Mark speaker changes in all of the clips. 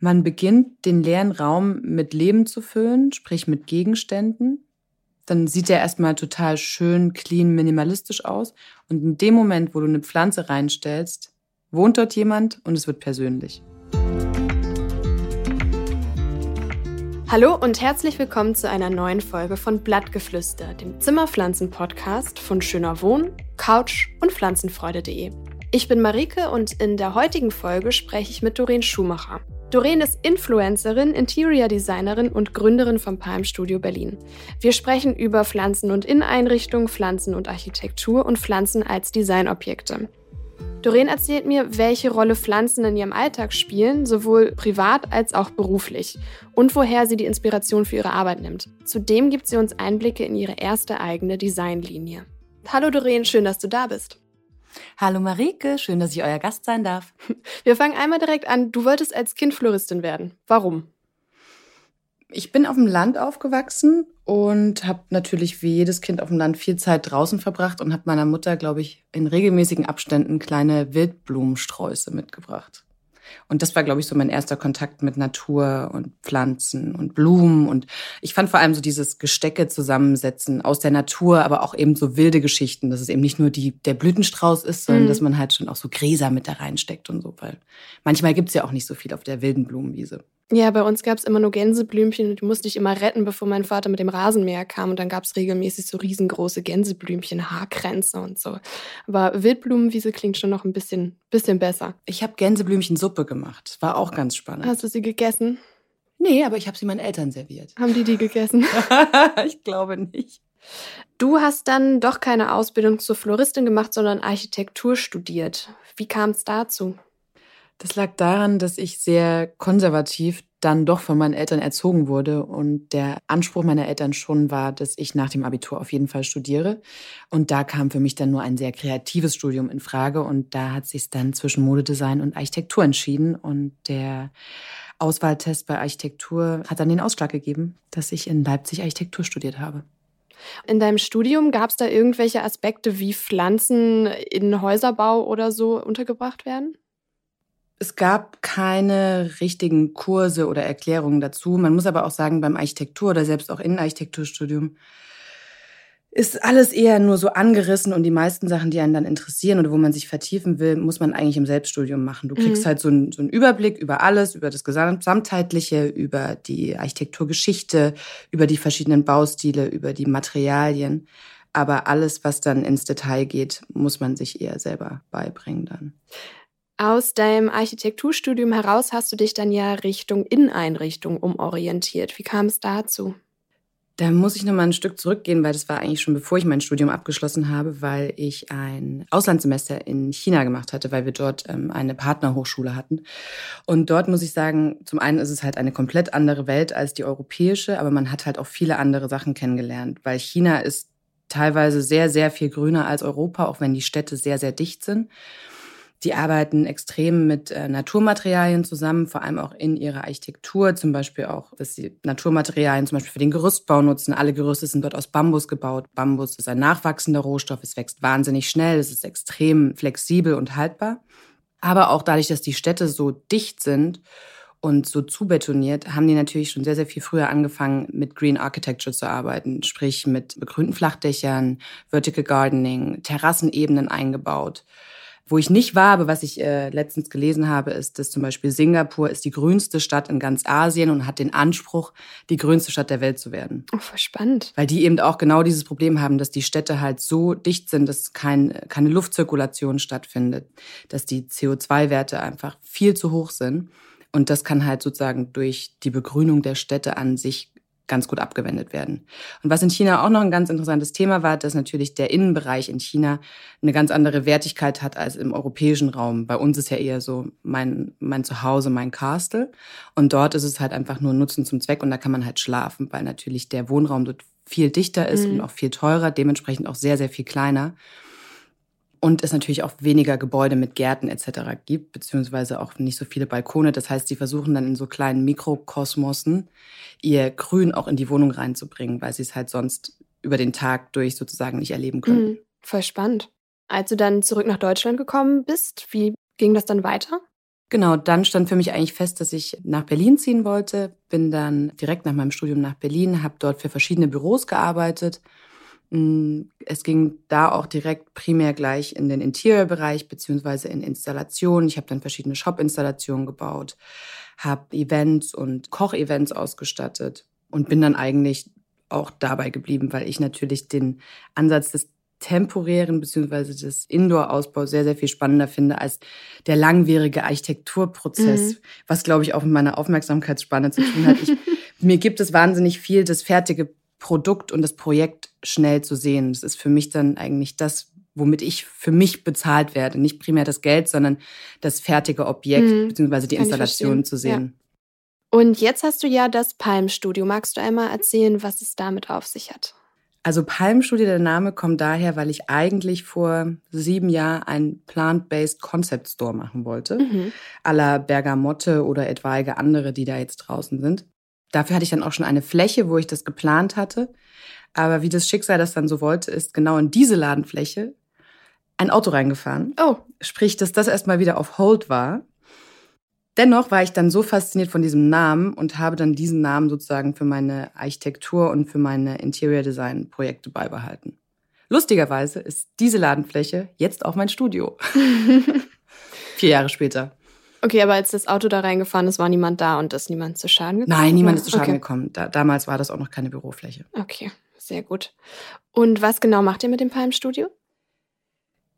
Speaker 1: Man beginnt, den leeren Raum mit Leben zu füllen, sprich mit Gegenständen. Dann sieht der erstmal total schön, clean, minimalistisch aus. Und in dem Moment, wo du eine Pflanze reinstellst, wohnt dort jemand und es wird persönlich.
Speaker 2: Hallo und herzlich willkommen zu einer neuen Folge von Blattgeflüster, dem Zimmerpflanzen-Podcast von Schöner Wohnen, Couch und Pflanzenfreude.de. Ich bin Marike und in der heutigen Folge spreche ich mit Doreen Schumacher. Doreen ist Influencerin, Interior Designerin und Gründerin vom Palm Studio Berlin. Wir sprechen über Pflanzen und Inneneinrichtungen, Pflanzen und Architektur und Pflanzen als Designobjekte. Doreen erzählt mir, welche Rolle Pflanzen in ihrem Alltag spielen, sowohl privat als auch beruflich, und woher sie die Inspiration für ihre Arbeit nimmt. Zudem gibt sie uns Einblicke in ihre erste eigene Designlinie. Hallo Doreen, schön, dass du da bist.
Speaker 1: Hallo Marike, schön, dass ich euer Gast sein darf.
Speaker 2: Wir fangen einmal direkt an. Du wolltest als Kind Floristin werden. Warum?
Speaker 1: Ich bin auf dem Land aufgewachsen und habe natürlich wie jedes Kind auf dem Land viel Zeit draußen verbracht und habe meiner Mutter, glaube ich, in regelmäßigen Abständen kleine Wildblumensträuße mitgebracht. Und das war, glaube ich, so mein erster Kontakt mit Natur und Pflanzen und Blumen. Und ich fand vor allem so dieses Gestecke zusammensetzen aus der Natur, aber auch eben so wilde Geschichten, dass es eben nicht nur die, der Blütenstrauß ist, sondern mhm. dass man halt schon auch so Gräser mit da reinsteckt und so. Weil manchmal gibt's ja auch nicht so viel auf der wilden Blumenwiese.
Speaker 2: Ja, bei uns gab es immer nur Gänseblümchen und die musste ich immer retten, bevor mein Vater mit dem Rasenmäher kam. Und dann gab es regelmäßig so riesengroße Gänseblümchen, Haarkränze und so. Aber Wildblumenwiese klingt schon noch ein bisschen, bisschen besser.
Speaker 1: Ich habe Gänseblümchensuppe gemacht. War auch ganz spannend.
Speaker 2: Hast du sie gegessen?
Speaker 1: Nee, aber ich habe sie meinen Eltern serviert.
Speaker 2: Haben die die gegessen?
Speaker 1: ich glaube nicht.
Speaker 2: Du hast dann doch keine Ausbildung zur Floristin gemacht, sondern Architektur studiert. Wie kam es dazu?
Speaker 1: Das lag daran, dass ich sehr konservativ dann doch von meinen Eltern erzogen wurde und der Anspruch meiner Eltern schon war, dass ich nach dem Abitur auf jeden Fall studiere. Und da kam für mich dann nur ein sehr kreatives Studium in Frage und da hat sich dann zwischen Modedesign und Architektur entschieden und der Auswahltest bei Architektur hat dann den Ausschlag gegeben, dass ich in Leipzig Architektur studiert habe.
Speaker 2: In deinem Studium gab es da irgendwelche Aspekte, wie Pflanzen in Häuserbau oder so untergebracht werden?
Speaker 1: Es gab keine richtigen Kurse oder Erklärungen dazu. Man muss aber auch sagen, beim Architektur oder selbst auch Innenarchitekturstudium ist alles eher nur so angerissen und die meisten Sachen, die einen dann interessieren oder wo man sich vertiefen will, muss man eigentlich im Selbststudium machen. Du kriegst mhm. halt so einen, so einen Überblick über alles, über das Gesamtheitliche, über die Architekturgeschichte, über die verschiedenen Baustile, über die Materialien. Aber alles, was dann ins Detail geht, muss man sich eher selber beibringen dann.
Speaker 2: Aus deinem Architekturstudium heraus hast du dich dann ja Richtung Inneneinrichtung umorientiert. Wie kam es dazu?
Speaker 1: Da muss ich noch mal ein Stück zurückgehen, weil das war eigentlich schon bevor ich mein Studium abgeschlossen habe, weil ich ein Auslandssemester in China gemacht hatte, weil wir dort ähm, eine Partnerhochschule hatten. Und dort muss ich sagen, zum einen ist es halt eine komplett andere Welt als die europäische, aber man hat halt auch viele andere Sachen kennengelernt, weil China ist teilweise sehr, sehr viel grüner als Europa, auch wenn die Städte sehr, sehr dicht sind. Die arbeiten extrem mit äh, Naturmaterialien zusammen, vor allem auch in ihrer Architektur, zum Beispiel auch, dass sie Naturmaterialien zum Beispiel für den Gerüstbau nutzen. Alle Gerüste sind dort aus Bambus gebaut. Bambus ist ein nachwachsender Rohstoff, es wächst wahnsinnig schnell, es ist extrem flexibel und haltbar. Aber auch dadurch, dass die Städte so dicht sind und so zubetoniert, haben die natürlich schon sehr, sehr viel früher angefangen, mit Green Architecture zu arbeiten, sprich mit begrünten Flachdächern, Vertical Gardening, Terrassenebenen eingebaut. Wo ich nicht war, aber was ich äh, letztens gelesen habe, ist, dass zum Beispiel Singapur ist die grünste Stadt in ganz Asien und hat den Anspruch, die grünste Stadt der Welt zu werden.
Speaker 2: Oh, voll spannend.
Speaker 1: Weil die eben auch genau dieses Problem haben, dass die Städte halt so dicht sind, dass kein, keine Luftzirkulation stattfindet, dass die CO2-Werte einfach viel zu hoch sind. Und das kann halt sozusagen durch die Begrünung der Städte an sich ganz gut abgewendet werden. Und was in China auch noch ein ganz interessantes Thema war, dass natürlich der Innenbereich in China eine ganz andere Wertigkeit hat als im europäischen Raum. Bei uns ist ja eher so mein, mein Zuhause, mein Castle. Und dort ist es halt einfach nur Nutzen zum Zweck und da kann man halt schlafen, weil natürlich der Wohnraum dort viel dichter ist mhm. und auch viel teurer, dementsprechend auch sehr, sehr viel kleiner und es natürlich auch weniger Gebäude mit Gärten etc. gibt, beziehungsweise auch nicht so viele Balkone. Das heißt, sie versuchen dann in so kleinen Mikrokosmosen ihr Grün auch in die Wohnung reinzubringen, weil sie es halt sonst über den Tag durch sozusagen nicht erleben können. Mhm,
Speaker 2: voll spannend. Als du dann zurück nach Deutschland gekommen bist, wie ging das dann weiter?
Speaker 1: Genau, dann stand für mich eigentlich fest, dass ich nach Berlin ziehen wollte. Bin dann direkt nach meinem Studium nach Berlin, habe dort für verschiedene Büros gearbeitet. Mm, es ging da auch direkt primär gleich in den Interior-Bereich beziehungsweise in Installationen. Ich habe dann verschiedene Shop-Installationen gebaut, habe Events und Kochevents ausgestattet und bin dann eigentlich auch dabei geblieben, weil ich natürlich den Ansatz des temporären beziehungsweise des Indoor-Ausbaus sehr, sehr viel spannender finde als der langwierige Architekturprozess, mhm. was, glaube ich, auch mit meiner Aufmerksamkeitsspanne zu tun hat. Ich, mir gibt es wahnsinnig viel, das fertige Produkt und das Projekt schnell zu sehen. Das ist für mich dann eigentlich das, womit ich für mich bezahlt werde. Nicht primär das Geld, sondern das fertige Objekt mhm. beziehungsweise die Installation zu sehen. Ja.
Speaker 2: Und jetzt hast du ja das Palm-Studio. Magst du einmal erzählen, was es damit auf sich hat?
Speaker 1: Also Palmstudie, der Name kommt daher, weil ich eigentlich vor sieben Jahren ein Plant-Based Concept Store machen wollte. Mhm. à la Bergamotte oder etwaige andere, die da jetzt draußen sind. Dafür hatte ich dann auch schon eine Fläche, wo ich das geplant hatte. Aber wie das Schicksal das dann so wollte, ist genau in diese Ladenfläche ein Auto reingefahren.
Speaker 2: Oh.
Speaker 1: Sprich, dass das erstmal wieder auf Hold war. Dennoch war ich dann so fasziniert von diesem Namen und habe dann diesen Namen sozusagen für meine Architektur und für meine Interior Design Projekte beibehalten. Lustigerweise ist diese Ladenfläche jetzt auch mein Studio. Vier Jahre später.
Speaker 2: Okay, aber als das Auto da reingefahren ist, war niemand da und ist niemand zu Schaden gekommen?
Speaker 1: Nein, niemand ist zu Schaden okay. gekommen. Da, damals war das auch noch keine Bürofläche.
Speaker 2: Okay, sehr gut. Und was genau macht ihr mit dem Palmstudio?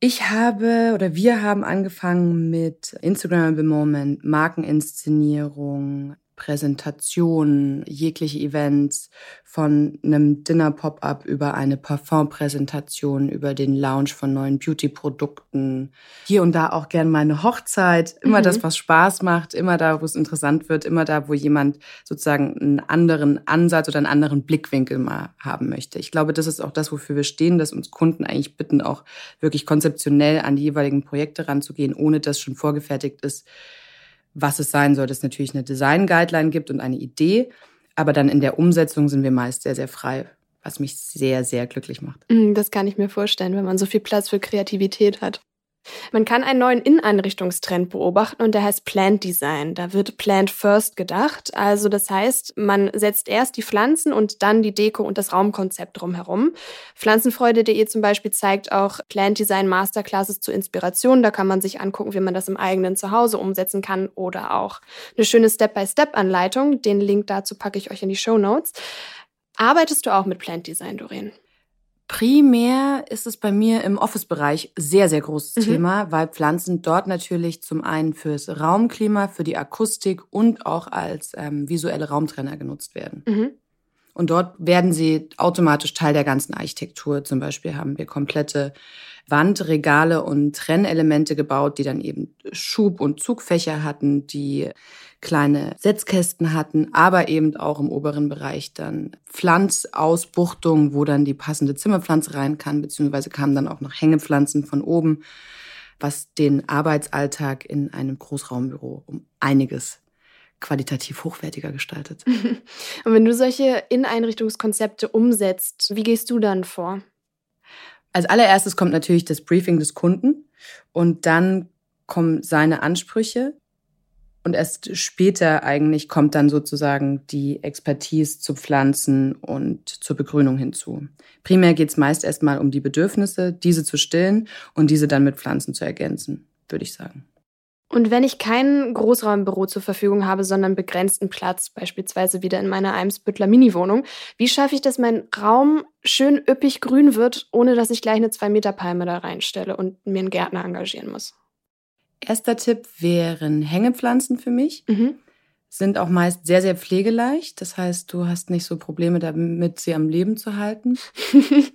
Speaker 1: Ich habe oder wir haben angefangen mit Instagram Moment, Markeninszenierung, Präsentationen, jegliche Events, von einem Dinner-Pop-up über eine Parfum-Präsentation, über den Launch von neuen Beauty-Produkten. Hier und da auch gern mal eine Hochzeit. Immer mhm. das, was Spaß macht, immer da, wo es interessant wird, immer da, wo jemand sozusagen einen anderen Ansatz oder einen anderen Blickwinkel mal haben möchte. Ich glaube, das ist auch das, wofür wir stehen, dass uns Kunden eigentlich bitten, auch wirklich konzeptionell an die jeweiligen Projekte ranzugehen, ohne dass schon vorgefertigt ist, was es sein soll, dass es natürlich eine Design-Guideline gibt und eine Idee. Aber dann in der Umsetzung sind wir meist sehr, sehr frei, was mich sehr, sehr glücklich macht.
Speaker 2: Mm, das kann ich mir vorstellen, wenn man so viel Platz für Kreativität hat. Man kann einen neuen Inneneinrichtungstrend beobachten und der heißt Plant Design. Da wird Plant First gedacht. Also das heißt, man setzt erst die Pflanzen und dann die Deko und das Raumkonzept drumherum. Pflanzenfreude.de zum Beispiel zeigt auch Plant Design Masterclasses zur Inspiration. Da kann man sich angucken, wie man das im eigenen Zuhause umsetzen kann oder auch eine schöne Step-by-Step-Anleitung. Den Link dazu packe ich euch in die Show Notes. Arbeitest du auch mit Plant Design, Doreen?
Speaker 1: Primär ist es bei mir im Office-Bereich sehr, sehr großes mhm. Thema, weil Pflanzen dort natürlich zum einen fürs Raumklima, für die Akustik und auch als ähm, visuelle Raumtrenner genutzt werden. Mhm. Und dort werden sie automatisch Teil der ganzen Architektur. Zum Beispiel haben wir komplette Wandregale und Trennelemente gebaut, die dann eben Schub- und Zugfächer hatten, die kleine Setzkästen hatten, aber eben auch im oberen Bereich dann Pflanzausbuchtungen, wo dann die passende Zimmerpflanze rein kann, beziehungsweise kamen dann auch noch Hängepflanzen von oben, was den Arbeitsalltag in einem Großraumbüro um einiges qualitativ hochwertiger gestaltet.
Speaker 2: Und wenn du solche Inneneinrichtungskonzepte umsetzt, wie gehst du dann vor?
Speaker 1: Als allererstes kommt natürlich das Briefing des Kunden und dann kommen seine Ansprüche und erst später eigentlich kommt dann sozusagen die Expertise zu Pflanzen und zur Begrünung hinzu. Primär geht es meist erstmal um die Bedürfnisse, diese zu stillen und diese dann mit Pflanzen zu ergänzen, würde ich sagen.
Speaker 2: Und wenn ich kein Großraumbüro zur Verfügung habe, sondern begrenzten Platz, beispielsweise wieder in meiner Eimsbüttler Mini-Wohnung, wie schaffe ich, dass mein Raum schön üppig grün wird, ohne dass ich gleich eine 2-Meter-Palme da reinstelle und mir einen Gärtner engagieren muss?
Speaker 1: Erster Tipp wären Hängepflanzen für mich. Mhm. Sind auch meist sehr, sehr pflegeleicht. Das heißt, du hast nicht so Probleme damit, sie am Leben zu halten.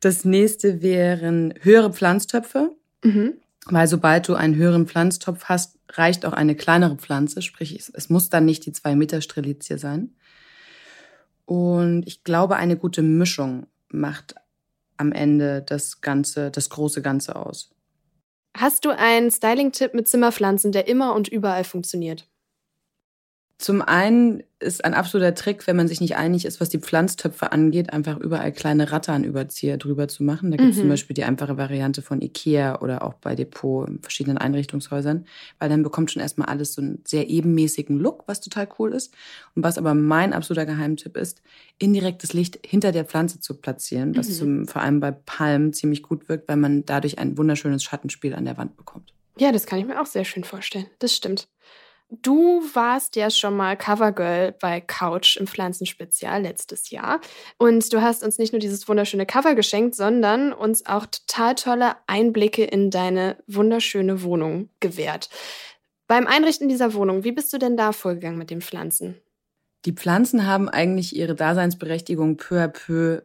Speaker 1: das nächste wären höhere Pflanztöpfe. Mhm. Weil sobald du einen höheren Pflanztopf hast, reicht auch eine kleinere Pflanze. Sprich, es muss dann nicht die zwei Meter Strelizie sein. Und ich glaube, eine gute Mischung macht am Ende das Ganze, das große Ganze aus.
Speaker 2: Hast du einen Styling-Tipp mit Zimmerpflanzen, der immer und überall funktioniert?
Speaker 1: Zum einen ist ein absoluter Trick, wenn man sich nicht einig ist, was die Pflanztöpfe angeht, einfach überall kleine Ratternüberzieher drüber zu machen. Da gibt es mhm. zum Beispiel die einfache Variante von Ikea oder auch bei Depot in verschiedenen Einrichtungshäusern, weil dann bekommt schon erstmal alles so einen sehr ebenmäßigen Look, was total cool ist. Und was aber mein absoluter Geheimtipp ist, indirektes Licht hinter der Pflanze zu platzieren, was mhm. zum, vor allem bei Palmen ziemlich gut wirkt, weil man dadurch ein wunderschönes Schattenspiel an der Wand bekommt.
Speaker 2: Ja, das kann ich mir auch sehr schön vorstellen. Das stimmt. Du warst ja schon mal Covergirl bei Couch im Pflanzenspezial letztes Jahr. Und du hast uns nicht nur dieses wunderschöne Cover geschenkt, sondern uns auch total tolle Einblicke in deine wunderschöne Wohnung gewährt. Beim Einrichten dieser Wohnung, wie bist du denn da vorgegangen mit den Pflanzen?
Speaker 1: Die Pflanzen haben eigentlich ihre Daseinsberechtigung peu à peu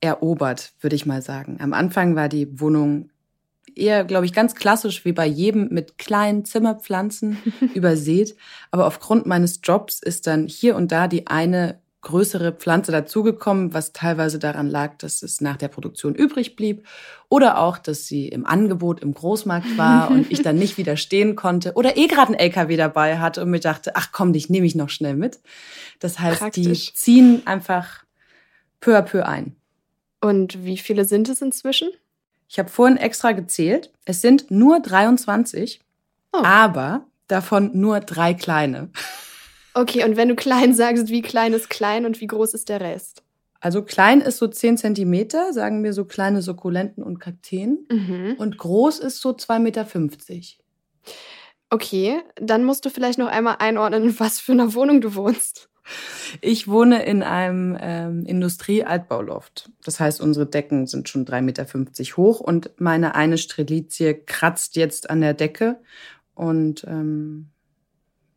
Speaker 1: erobert, würde ich mal sagen. Am Anfang war die Wohnung eher, glaube ich, ganz klassisch wie bei jedem mit kleinen Zimmerpflanzen übersät. Aber aufgrund meines Jobs ist dann hier und da die eine größere Pflanze dazugekommen, was teilweise daran lag, dass es nach der Produktion übrig blieb oder auch, dass sie im Angebot im Großmarkt war und ich dann nicht widerstehen konnte oder eh gerade ein LKW dabei hatte und mir dachte, ach komm, dich nehme ich noch schnell mit. Das heißt, Praktisch. die ziehen einfach peu à peu ein.
Speaker 2: Und wie viele sind es inzwischen?
Speaker 1: Ich habe vorhin extra gezählt. Es sind nur 23, oh. aber davon nur drei kleine.
Speaker 2: Okay, und wenn du klein sagst, wie klein ist klein und wie groß ist der Rest?
Speaker 1: Also klein ist so 10 Zentimeter, sagen wir so kleine Sukkulenten und Kakteen. Mhm. Und groß ist so 2,50 Meter.
Speaker 2: Okay, dann musst du vielleicht noch einmal einordnen, in was für einer Wohnung du wohnst.
Speaker 1: Ich wohne in einem ähm, Industrie-Altbauloft. Das heißt, unsere Decken sind schon 3,50 Meter hoch und meine eine Strelizie kratzt jetzt an der Decke und ähm,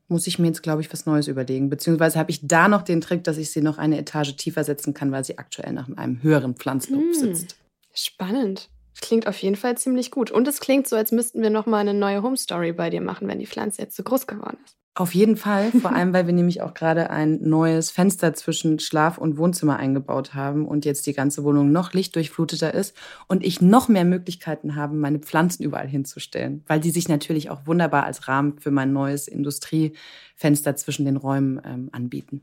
Speaker 1: muss ich mir jetzt, glaube ich, was Neues überlegen. Beziehungsweise habe ich da noch den Trick, dass ich sie noch eine Etage tiefer setzen kann, weil sie aktuell nach einem höheren Pflanzlob hm, sitzt.
Speaker 2: Spannend. Klingt auf jeden Fall ziemlich gut. Und es klingt so, als müssten wir noch mal eine neue Home Story bei dir machen, wenn die Pflanze jetzt so groß geworden ist.
Speaker 1: Auf jeden Fall, vor allem weil wir nämlich auch gerade ein neues Fenster zwischen Schlaf- und Wohnzimmer eingebaut haben und jetzt die ganze Wohnung noch lichtdurchfluteter ist und ich noch mehr Möglichkeiten habe, meine Pflanzen überall hinzustellen, weil die sich natürlich auch wunderbar als Rahmen für mein neues Industriefenster zwischen den Räumen ähm, anbieten.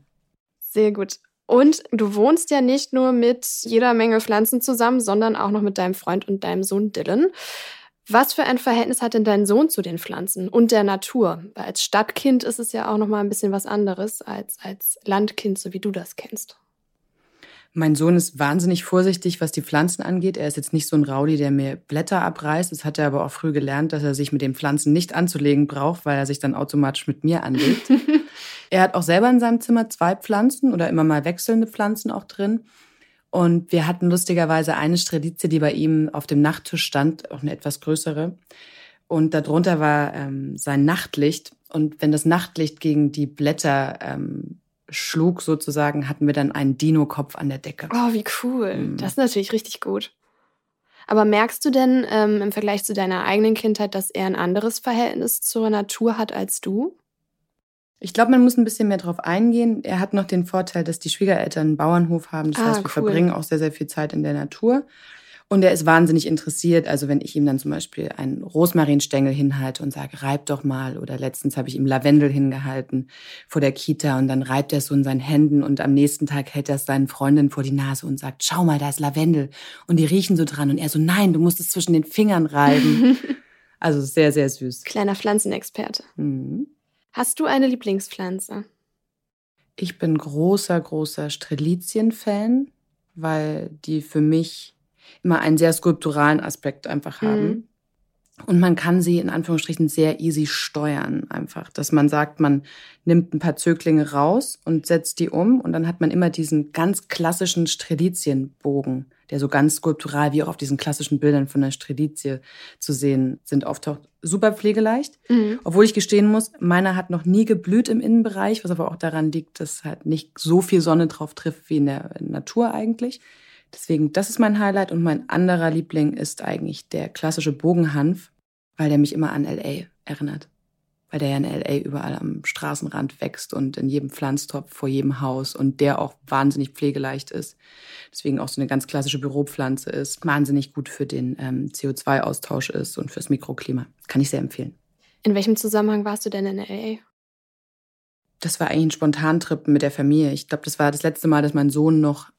Speaker 2: Sehr gut. Und du wohnst ja nicht nur mit jeder Menge Pflanzen zusammen, sondern auch noch mit deinem Freund und deinem Sohn Dylan. Was für ein Verhältnis hat denn dein Sohn zu den Pflanzen und der Natur? Weil als Stadtkind ist es ja auch noch mal ein bisschen was anderes als als Landkind, so wie du das kennst.
Speaker 1: Mein Sohn ist wahnsinnig vorsichtig, was die Pflanzen angeht. Er ist jetzt nicht so ein Rowdy, der mir Blätter abreißt. Das hat er aber auch früh gelernt, dass er sich mit den Pflanzen nicht anzulegen braucht, weil er sich dann automatisch mit mir anlegt. er hat auch selber in seinem Zimmer zwei Pflanzen oder immer mal wechselnde Pflanzen auch drin. Und wir hatten lustigerweise eine Strelizie, die bei ihm auf dem Nachttisch stand, auch eine etwas größere. Und darunter war ähm, sein Nachtlicht. Und wenn das Nachtlicht gegen die Blätter ähm, schlug, sozusagen, hatten wir dann einen Dino-Kopf an der Decke.
Speaker 2: Oh, wie cool. Mhm. Das ist natürlich richtig gut. Aber merkst du denn ähm, im Vergleich zu deiner eigenen Kindheit, dass er ein anderes Verhältnis zur Natur hat als du?
Speaker 1: Ich glaube, man muss ein bisschen mehr drauf eingehen. Er hat noch den Vorteil, dass die Schwiegereltern einen Bauernhof haben. Das ah, heißt, wir cool. verbringen auch sehr, sehr viel Zeit in der Natur. Und er ist wahnsinnig interessiert. Also wenn ich ihm dann zum Beispiel einen Rosmarinstängel hinhalte und sage, reib doch mal. Oder letztens habe ich ihm Lavendel hingehalten vor der Kita und dann reibt er es so in seinen Händen und am nächsten Tag hält er es seinen Freundinnen vor die Nase und sagt, schau mal, da ist Lavendel. Und die riechen so dran. Und er so, nein, du musst es zwischen den Fingern reiben. also sehr, sehr süß.
Speaker 2: Kleiner Pflanzenexperte. Mhm. Hast du eine Lieblingspflanze?
Speaker 1: Ich bin großer, großer Strelizien-Fan, weil die für mich immer einen sehr skulpturalen Aspekt einfach haben. Mhm. Und man kann sie in Anführungsstrichen sehr easy steuern, einfach. Dass man sagt, man nimmt ein paar Zöglinge raus und setzt die um und dann hat man immer diesen ganz klassischen Strelizienbogen, der so ganz skulptural wie auch auf diesen klassischen Bildern von der Strelizie zu sehen sind, auftaucht. Super pflegeleicht. Mhm. Obwohl ich gestehen muss, meiner hat noch nie geblüht im Innenbereich, was aber auch daran liegt, dass halt nicht so viel Sonne drauf trifft wie in der Natur eigentlich. Deswegen, das ist mein Highlight und mein anderer Liebling ist eigentlich der klassische Bogenhanf, weil der mich immer an LA erinnert. Weil der ja in LA überall am Straßenrand wächst und in jedem Pflanztopf vor jedem Haus und der auch wahnsinnig pflegeleicht ist. Deswegen auch so eine ganz klassische Büropflanze ist, wahnsinnig gut für den ähm, CO2-Austausch ist und fürs Mikroklima. Kann ich sehr empfehlen.
Speaker 2: In welchem Zusammenhang warst du denn in LA?
Speaker 1: Das war eigentlich ein Spontantrip mit der Familie. Ich glaube, das war das letzte Mal, dass mein Sohn noch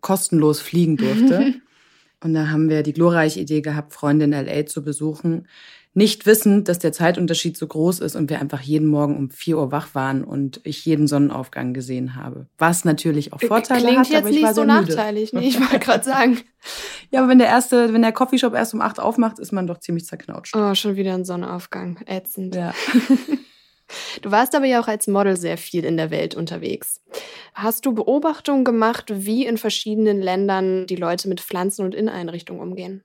Speaker 1: kostenlos fliegen durfte. Und da haben wir die glorreiche Idee gehabt, Freunde in LA zu besuchen. Nicht wissend, dass der Zeitunterschied so groß ist und wir einfach jeden Morgen um 4 Uhr wach waren und ich jeden Sonnenaufgang gesehen habe. Was natürlich auch Vorteile
Speaker 2: Klingt
Speaker 1: hat,
Speaker 2: jetzt
Speaker 1: aber ich
Speaker 2: nicht
Speaker 1: war
Speaker 2: so
Speaker 1: müde.
Speaker 2: nachteilig, nee, ich wollte gerade sagen.
Speaker 1: Ja, aber wenn der erste, wenn der Coffeeshop erst um 8 aufmacht, ist man doch ziemlich zerknautscht.
Speaker 2: Oh, schon wieder ein Sonnenaufgang. Ätzend.
Speaker 1: Ja.
Speaker 2: Du warst aber ja auch als Model sehr viel in der Welt unterwegs. Hast du Beobachtungen gemacht, wie in verschiedenen Ländern die Leute mit Pflanzen und Inneneinrichtungen umgehen?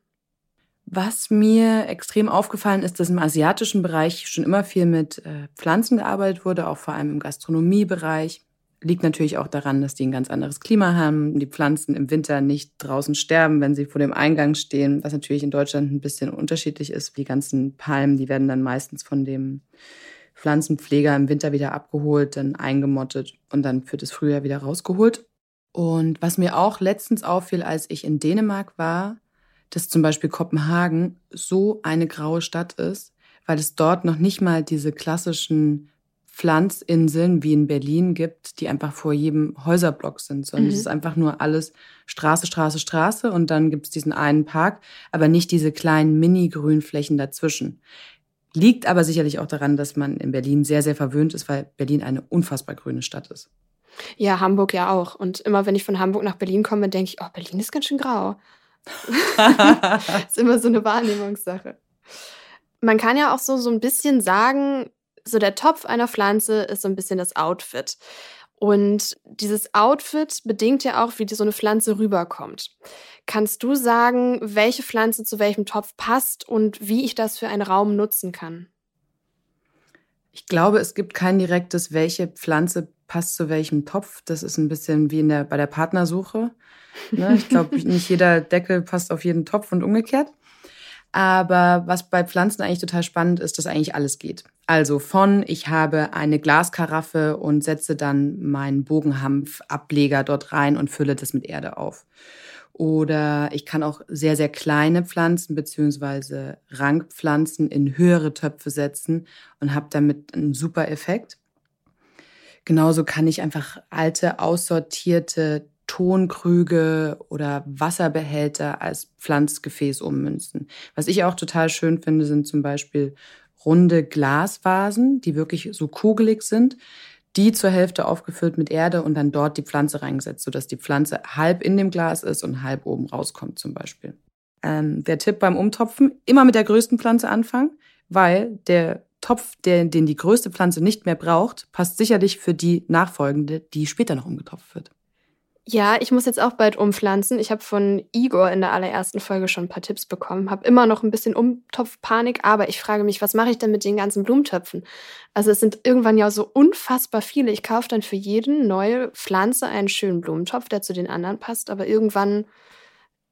Speaker 1: Was mir extrem aufgefallen ist, dass im asiatischen Bereich schon immer viel mit äh, Pflanzen gearbeitet wurde, auch vor allem im Gastronomiebereich. Liegt natürlich auch daran, dass die ein ganz anderes Klima haben, die Pflanzen im Winter nicht draußen sterben, wenn sie vor dem Eingang stehen, was natürlich in Deutschland ein bisschen unterschiedlich ist. Die ganzen Palmen, die werden dann meistens von dem Pflanzenpfleger im Winter wieder abgeholt, dann eingemottet und dann für das Frühjahr wieder rausgeholt. Und was mir auch letztens auffiel, als ich in Dänemark war, dass zum Beispiel Kopenhagen so eine graue Stadt ist, weil es dort noch nicht mal diese klassischen Pflanzinseln wie in Berlin gibt, die einfach vor jedem Häuserblock sind, sondern
Speaker 2: Mhm.
Speaker 1: es ist einfach nur alles Straße, Straße, Straße und dann gibt es diesen einen Park, aber nicht diese kleinen Mini-Grünflächen dazwischen. Liegt aber sicherlich auch daran, dass man in Berlin sehr, sehr verwöhnt ist, weil Berlin eine unfassbar grüne Stadt ist.
Speaker 2: Ja, Hamburg ja auch. Und immer wenn ich von Hamburg nach Berlin komme, denke ich, oh, Berlin ist ganz schön grau. ist immer so eine Wahrnehmungssache. Man kann ja auch so, so ein bisschen sagen, so der Topf einer Pflanze ist so ein bisschen das Outfit. Und dieses Outfit bedingt ja auch, wie so eine Pflanze rüberkommt. Kannst du sagen, welche Pflanze zu welchem Topf passt und wie ich das für einen Raum nutzen kann?
Speaker 1: Ich glaube, es gibt kein direktes, welche Pflanze passt zu welchem Topf. Das ist ein bisschen wie in der, bei der Partnersuche. Ne? Ich glaube, nicht jeder Deckel passt auf jeden Topf und umgekehrt. Aber was bei Pflanzen eigentlich total spannend ist, dass eigentlich alles geht. Also von, ich habe eine Glaskaraffe und setze dann meinen Bogenhanfableger dort rein und fülle das mit Erde auf. Oder ich kann auch sehr, sehr kleine Pflanzen beziehungsweise Rankpflanzen in höhere Töpfe setzen und habe damit einen super Effekt. Genauso kann ich einfach alte, aussortierte Tonkrüge oder Wasserbehälter als Pflanzgefäß ummünzen. Was ich auch total schön finde, sind zum Beispiel runde Glasvasen, die wirklich so kugelig sind, die zur Hälfte aufgefüllt mit Erde und dann dort die Pflanze reingesetzt, sodass die Pflanze halb in dem Glas ist und halb oben rauskommt zum Beispiel. Ähm, der Tipp beim Umtopfen, immer mit der größten Pflanze anfangen, weil der Topf, der, den die größte Pflanze nicht mehr braucht, passt sicherlich für die nachfolgende, die später noch umgetopft wird.
Speaker 2: Ja, ich muss jetzt auch bald umpflanzen. Ich habe von Igor in der allerersten Folge schon ein paar Tipps bekommen. Habe immer noch ein bisschen Umtopfpanik, aber ich frage mich, was mache ich denn mit den ganzen Blumentöpfen? Also es sind irgendwann ja so unfassbar viele. Ich kaufe dann für jeden neue Pflanze einen schönen Blumentopf, der zu den anderen passt, aber irgendwann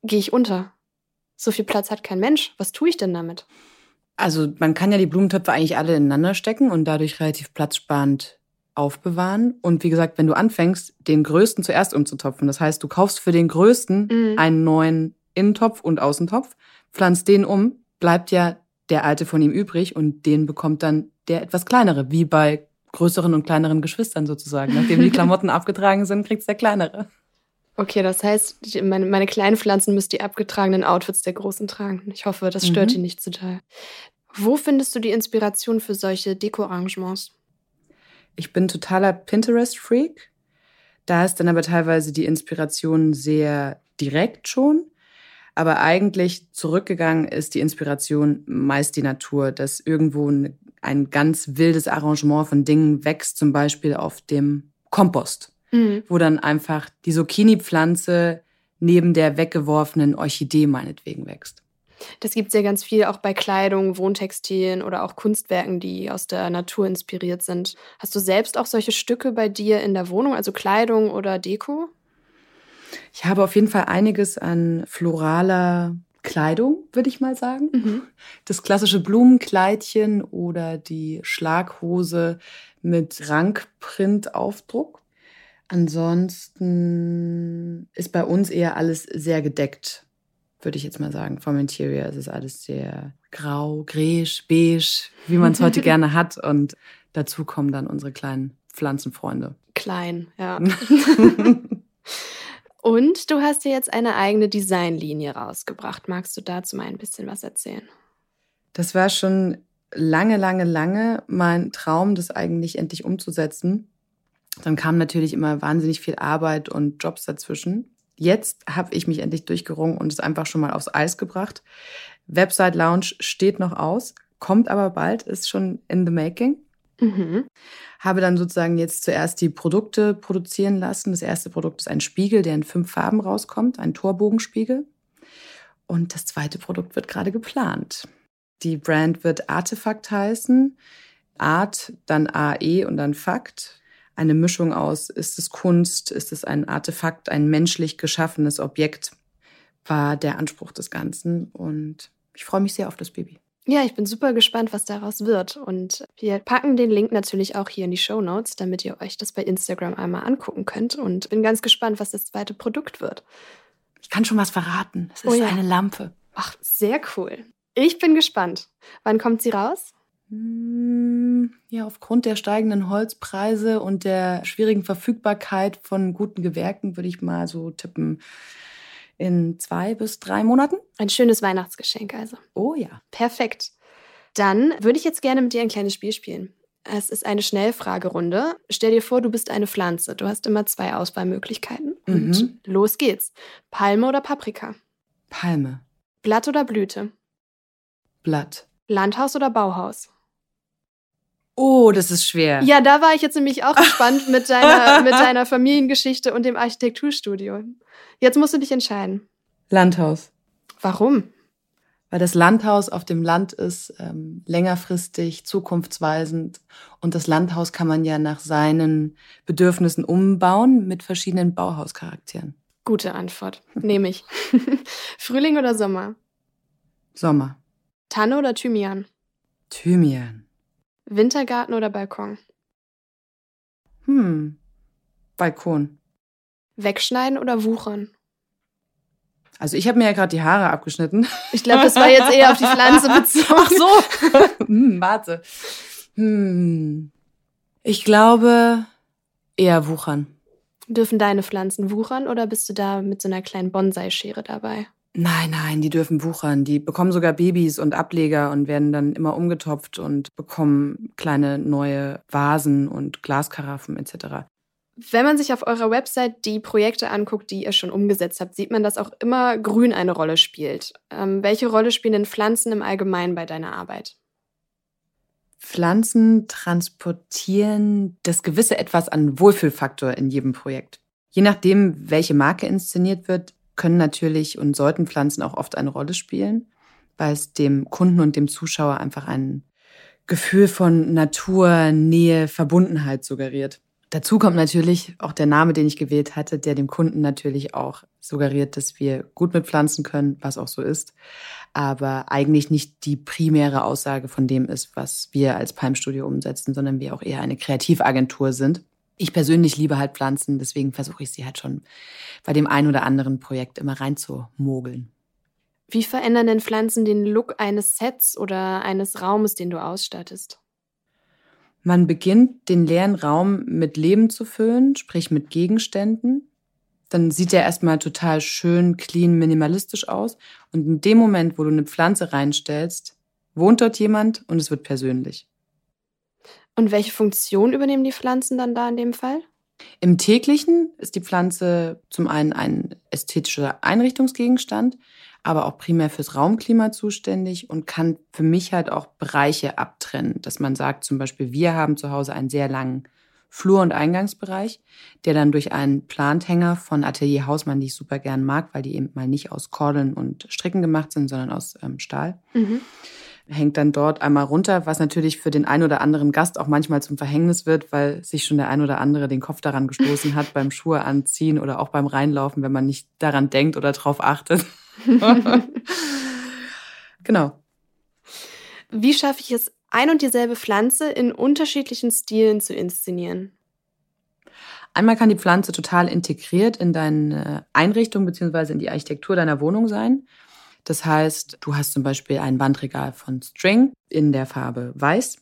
Speaker 2: gehe ich unter. So viel Platz hat kein Mensch. Was tue ich denn damit?
Speaker 1: Also man kann ja die Blumentöpfe eigentlich alle ineinander stecken und dadurch relativ platzsparend aufbewahren. Und wie gesagt, wenn du anfängst, den größten zuerst umzutopfen, das heißt, du kaufst für den größten
Speaker 2: Mhm.
Speaker 1: einen neuen Innentopf und Außentopf, pflanzt den um, bleibt ja der alte von ihm übrig und den bekommt dann der etwas kleinere, wie bei größeren und kleineren Geschwistern sozusagen. Nachdem die Klamotten abgetragen sind, kriegt's der kleinere.
Speaker 2: Okay, das heißt, meine, meine kleinen Pflanzen müssen die abgetragenen Outfits der Großen tragen. Ich hoffe, das stört
Speaker 1: Mhm.
Speaker 2: die nicht total. Wo findest du die Inspiration für solche Deko-Arrangements?
Speaker 1: Ich bin totaler Pinterest-Freak. Da ist dann aber teilweise die Inspiration sehr direkt schon. Aber eigentlich zurückgegangen ist die Inspiration meist die Natur, dass irgendwo ein, ein ganz wildes Arrangement von Dingen wächst, zum Beispiel auf dem Kompost,
Speaker 2: Mhm.
Speaker 1: wo dann einfach die Zucchini-Pflanze neben der weggeworfenen Orchidee meinetwegen wächst.
Speaker 2: Das gibt es ja ganz viel auch bei Kleidung, Wohntextilien oder auch Kunstwerken, die aus der Natur inspiriert sind. Hast du selbst auch solche Stücke bei dir in der Wohnung, also Kleidung oder Deko?
Speaker 1: Ich habe auf jeden Fall einiges an floraler Kleidung, würde ich mal sagen.
Speaker 2: Mhm.
Speaker 1: Das klassische Blumenkleidchen oder die Schlaghose mit Rankprint-Aufdruck. Ansonsten ist bei uns eher alles sehr gedeckt, würde ich jetzt mal sagen. Vom Interior ist es alles sehr grau, gräsch, beige, wie man es heute gerne hat. Und dazu kommen dann unsere kleinen Pflanzenfreunde.
Speaker 2: Klein, ja. Und du hast dir jetzt eine eigene Designlinie rausgebracht. Magst du dazu mal ein bisschen was erzählen?
Speaker 1: Das war schon lange, lange, lange mein Traum, das eigentlich endlich umzusetzen. Dann kam natürlich immer wahnsinnig viel Arbeit und Jobs dazwischen. Jetzt habe ich mich endlich durchgerungen und es einfach schon mal aufs Eis gebracht. Website Lounge steht noch aus, kommt aber bald, ist schon in the making. Mhm. Habe dann sozusagen jetzt zuerst die Produkte produzieren lassen. Das erste Produkt ist ein Spiegel, der in fünf Farben rauskommt, ein Torbogenspiegel. Und das zweite Produkt wird gerade geplant. Die Brand wird Artefakt heißen. Art, dann AE und dann Fakt. Eine Mischung aus, ist es Kunst, ist es ein Artefakt, ein menschlich geschaffenes Objekt, war der Anspruch des Ganzen. Und ich freue mich sehr auf das Baby.
Speaker 2: Ja, ich bin super gespannt, was daraus wird. Und wir packen den Link natürlich auch hier in die Show Notes, damit ihr euch das bei Instagram einmal angucken könnt. Und bin ganz gespannt, was das zweite Produkt wird.
Speaker 1: Ich kann schon was verraten. Es ist oh ja. eine Lampe.
Speaker 2: Ach, sehr cool. Ich bin gespannt. Wann kommt sie raus?
Speaker 1: Hm, ja, aufgrund der steigenden Holzpreise und der schwierigen Verfügbarkeit von guten Gewerken würde ich mal so tippen in zwei bis drei Monaten.
Speaker 2: Ein schönes Weihnachtsgeschenk also.
Speaker 1: Oh ja.
Speaker 2: Perfekt. Dann würde ich jetzt gerne mit dir ein kleines Spiel spielen. Es ist eine Schnellfragerunde. Stell dir vor, du bist eine Pflanze. Du hast immer zwei Auswahlmöglichkeiten. Und mhm. los geht's. Palme oder Paprika?
Speaker 1: Palme.
Speaker 2: Blatt oder Blüte?
Speaker 1: Blatt.
Speaker 2: Landhaus oder Bauhaus?
Speaker 1: Oh, das ist schwer.
Speaker 2: Ja, da war ich jetzt nämlich auch gespannt mit deiner, mit deiner Familiengeschichte und dem Architekturstudio. Jetzt musst du dich entscheiden.
Speaker 1: Landhaus.
Speaker 2: Warum?
Speaker 1: Weil das Landhaus auf dem Land ist, ähm, längerfristig, zukunftsweisend. Und das Landhaus kann man ja nach seinen Bedürfnissen umbauen mit verschiedenen Bauhauscharakteren.
Speaker 2: Gute Antwort. Nehme ich. Frühling oder Sommer?
Speaker 1: Sommer.
Speaker 2: Tanne oder Thymian?
Speaker 1: Thymian.
Speaker 2: Wintergarten oder Balkon?
Speaker 1: Hm. Balkon.
Speaker 2: Wegschneiden oder wuchern?
Speaker 1: Also ich habe mir ja gerade die Haare abgeschnitten.
Speaker 2: Ich glaube, das war jetzt eher auf die Pflanze bezogen.
Speaker 1: Ach so. hm, warte. Hm. Ich glaube eher wuchern.
Speaker 2: Dürfen deine Pflanzen wuchern oder bist du da mit so einer kleinen Bonsai-Schere dabei?
Speaker 1: Nein, nein, die dürfen wuchern. Die bekommen sogar Babys und Ableger und werden dann immer umgetopft und bekommen kleine neue Vasen und Glaskaraffen etc.
Speaker 2: Wenn man sich auf eurer Website die Projekte anguckt, die ihr schon umgesetzt habt, sieht man, dass auch immer Grün eine Rolle spielt. Ähm, welche Rolle spielen denn Pflanzen im Allgemeinen bei deiner Arbeit?
Speaker 1: Pflanzen transportieren das gewisse Etwas an Wohlfühlfaktor in jedem Projekt. Je nachdem, welche Marke inszeniert wird, können natürlich und sollten Pflanzen auch oft eine Rolle spielen, weil es dem Kunden und dem Zuschauer einfach ein Gefühl von Natur, Nähe, Verbundenheit suggeriert. Dazu kommt natürlich auch der Name, den ich gewählt hatte, der dem Kunden natürlich auch suggeriert, dass wir gut mit Pflanzen können, was auch so ist, aber eigentlich nicht die primäre Aussage von dem ist, was wir als Palmstudio umsetzen, sondern wir auch eher eine Kreativagentur sind. Ich persönlich liebe halt Pflanzen, deswegen versuche ich sie halt schon bei dem ein oder anderen Projekt immer reinzumogeln.
Speaker 2: Wie verändern denn Pflanzen den Look eines Sets oder eines Raumes, den du ausstattest?
Speaker 1: Man beginnt, den leeren Raum mit Leben zu füllen, sprich mit Gegenständen. Dann sieht er erstmal total schön, clean, minimalistisch aus. Und in dem Moment, wo du eine Pflanze reinstellst, wohnt dort jemand und es wird persönlich.
Speaker 2: Und welche Funktion übernehmen die Pflanzen dann da in dem Fall?
Speaker 1: Im täglichen ist die Pflanze zum einen ein ästhetischer Einrichtungsgegenstand, aber auch primär fürs Raumklima zuständig und kann für mich halt auch Bereiche abtrennen, dass man sagt, zum Beispiel, wir haben zu Hause einen sehr langen Flur- und Eingangsbereich, der dann durch einen Planthänger von Atelier Hausmann, die ich super gern mag, weil die eben mal nicht aus Kordeln und Stricken gemacht sind, sondern aus ähm, Stahl. Mhm. Hängt dann dort einmal runter, was natürlich für den ein oder anderen Gast auch manchmal zum Verhängnis wird, weil sich schon der ein oder andere den Kopf daran gestoßen hat beim Schuhe anziehen oder auch beim Reinlaufen, wenn man nicht daran denkt oder drauf achtet. genau.
Speaker 2: Wie schaffe ich es, ein und dieselbe Pflanze in unterschiedlichen Stilen zu inszenieren?
Speaker 1: Einmal kann die Pflanze total integriert in deine Einrichtung bzw. in die Architektur deiner Wohnung sein. Das heißt, du hast zum Beispiel ein Wandregal von String in der Farbe Weiß.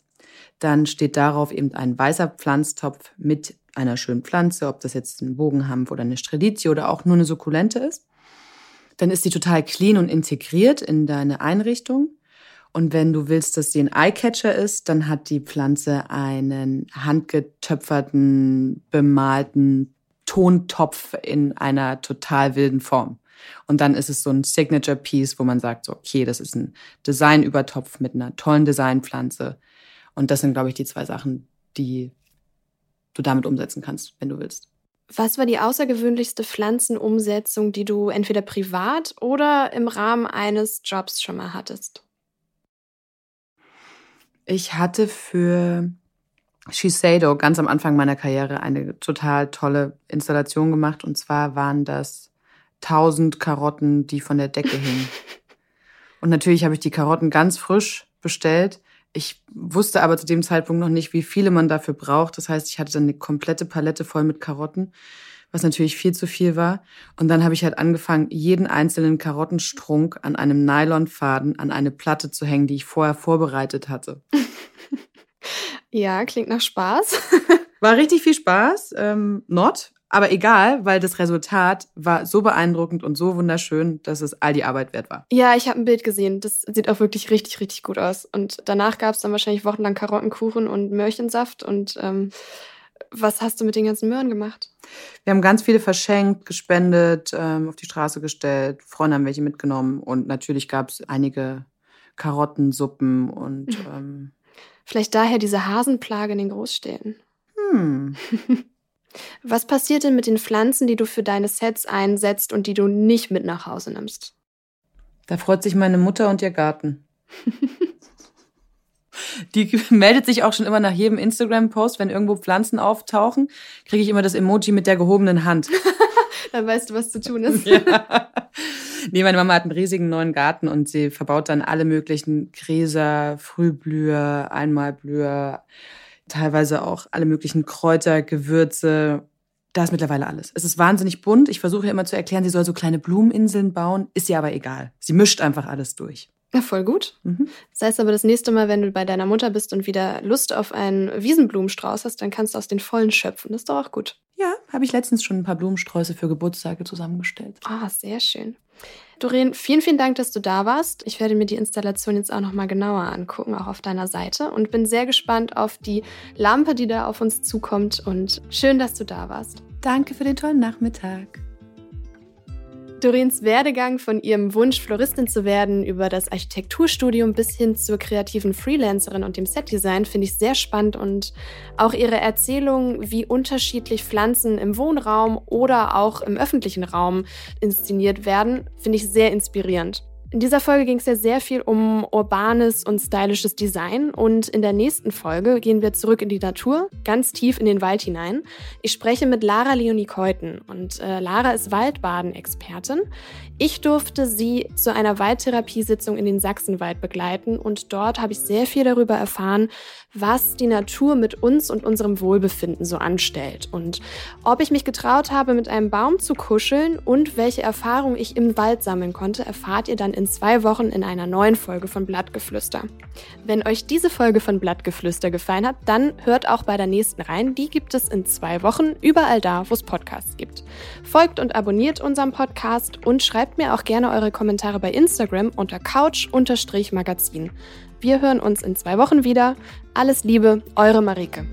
Speaker 1: Dann steht darauf eben ein weißer Pflanztopf mit einer schönen Pflanze, ob das jetzt ein Bogenhampf oder eine Strelizie oder auch nur eine Sukkulente ist. Dann ist die total clean und integriert in deine Einrichtung. Und wenn du willst, dass sie ein Eyecatcher ist, dann hat die Pflanze einen handgetöpferten, bemalten Tontopf in einer total wilden Form. Und dann ist es so ein Signature Piece, wo man sagt, so, okay, das ist ein Designübertopf mit einer tollen Designpflanze. Und das sind, glaube ich, die zwei Sachen, die du damit umsetzen kannst, wenn du willst.
Speaker 2: Was war die außergewöhnlichste Pflanzenumsetzung, die du entweder privat oder im Rahmen eines Jobs schon mal hattest?
Speaker 1: Ich hatte für Shiseido ganz am Anfang meiner Karriere eine total tolle Installation gemacht. Und zwar waren das tausend Karotten, die von der Decke hingen. Und natürlich habe ich die Karotten ganz frisch bestellt. Ich wusste aber zu dem Zeitpunkt noch nicht, wie viele man dafür braucht. Das heißt, ich hatte dann eine komplette Palette voll mit Karotten, was natürlich viel zu viel war. Und dann habe ich halt angefangen, jeden einzelnen Karottenstrunk an einem Nylonfaden an eine Platte zu hängen, die ich vorher vorbereitet hatte.
Speaker 2: Ja, klingt nach Spaß.
Speaker 1: War richtig viel Spaß. Ähm, not. Aber egal, weil das Resultat war so beeindruckend und so wunderschön, dass es all die Arbeit wert war.
Speaker 2: Ja, ich habe ein Bild gesehen. Das sieht auch wirklich richtig, richtig gut aus. Und danach gab es dann wahrscheinlich wochenlang Karottenkuchen und Möhrchensaft. Und ähm, was hast du mit den ganzen Möhren gemacht?
Speaker 1: Wir haben ganz viele verschenkt, gespendet, ähm, auf die Straße gestellt. Freunde haben welche mitgenommen. Und natürlich gab es einige Karottensuppen und ähm,
Speaker 2: Vielleicht daher diese Hasenplage in den Großstädten.
Speaker 1: hm.
Speaker 2: Was passiert denn mit den Pflanzen, die du für deine Sets einsetzt und die du nicht mit nach Hause nimmst?
Speaker 1: Da freut sich meine Mutter und ihr Garten. Die meldet sich auch schon immer nach jedem Instagram-Post, wenn irgendwo Pflanzen auftauchen, kriege ich immer das Emoji mit der gehobenen Hand.
Speaker 2: Dann weißt du, was zu tun ist.
Speaker 1: Ja. Nee, meine Mama hat einen riesigen neuen Garten und sie verbaut dann alle möglichen Gräser, Frühblüher, Einmalblüher, teilweise auch alle möglichen Kräuter, Gewürze. Da ist mittlerweile alles. Es ist wahnsinnig bunt. Ich versuche immer zu erklären, sie soll so kleine Blumeninseln bauen. Ist ihr aber egal. Sie mischt einfach alles durch.
Speaker 2: Ja, voll gut.
Speaker 1: Mhm.
Speaker 2: Das heißt aber, das nächste Mal, wenn du bei deiner Mutter bist und wieder Lust auf einen Wiesenblumenstrauß hast, dann kannst du aus den vollen schöpfen. Das ist doch auch gut.
Speaker 1: Ja, habe ich letztens schon ein paar Blumensträuße für Geburtstage zusammengestellt.
Speaker 2: Ah, sehr schön. Doreen, vielen, vielen Dank, dass du da warst. Ich werde mir die Installation jetzt auch nochmal genauer angucken, auch auf deiner Seite. Und bin sehr gespannt auf die Lampe, die da auf uns zukommt. Und schön, dass du da warst.
Speaker 1: Danke für den tollen Nachmittag.
Speaker 2: Doreens Werdegang von ihrem Wunsch, Floristin zu werden, über das Architekturstudium bis hin zur kreativen Freelancerin und dem Setdesign finde ich sehr spannend und auch ihre Erzählung, wie unterschiedlich Pflanzen im Wohnraum oder auch im öffentlichen Raum inszeniert werden, finde ich sehr inspirierend. In dieser Folge ging es ja sehr viel um urbanes und stylisches Design und in der nächsten Folge gehen wir zurück in die Natur, ganz tief in den Wald hinein. Ich spreche mit Lara Leonie Keuten und äh, Lara ist Waldbaden-Expertin. Ich durfte sie zu einer Waldtherapiesitzung in den Sachsenwald begleiten und dort habe ich sehr viel darüber erfahren, was die Natur mit uns und unserem Wohlbefinden so anstellt und ob ich mich getraut habe, mit einem Baum zu kuscheln und welche Erfahrungen ich im Wald sammeln konnte, erfahrt ihr dann in zwei Wochen in einer neuen Folge von Blattgeflüster. Wenn euch diese Folge von Blattgeflüster gefallen hat, dann hört auch bei der nächsten rein. Die gibt es in zwei Wochen überall da, wo es Podcasts gibt. Folgt und abonniert unserem Podcast und schreibt mir auch gerne eure Kommentare bei Instagram unter couch-magazin. Wir hören uns in zwei Wochen wieder. Alles Liebe, eure Marike.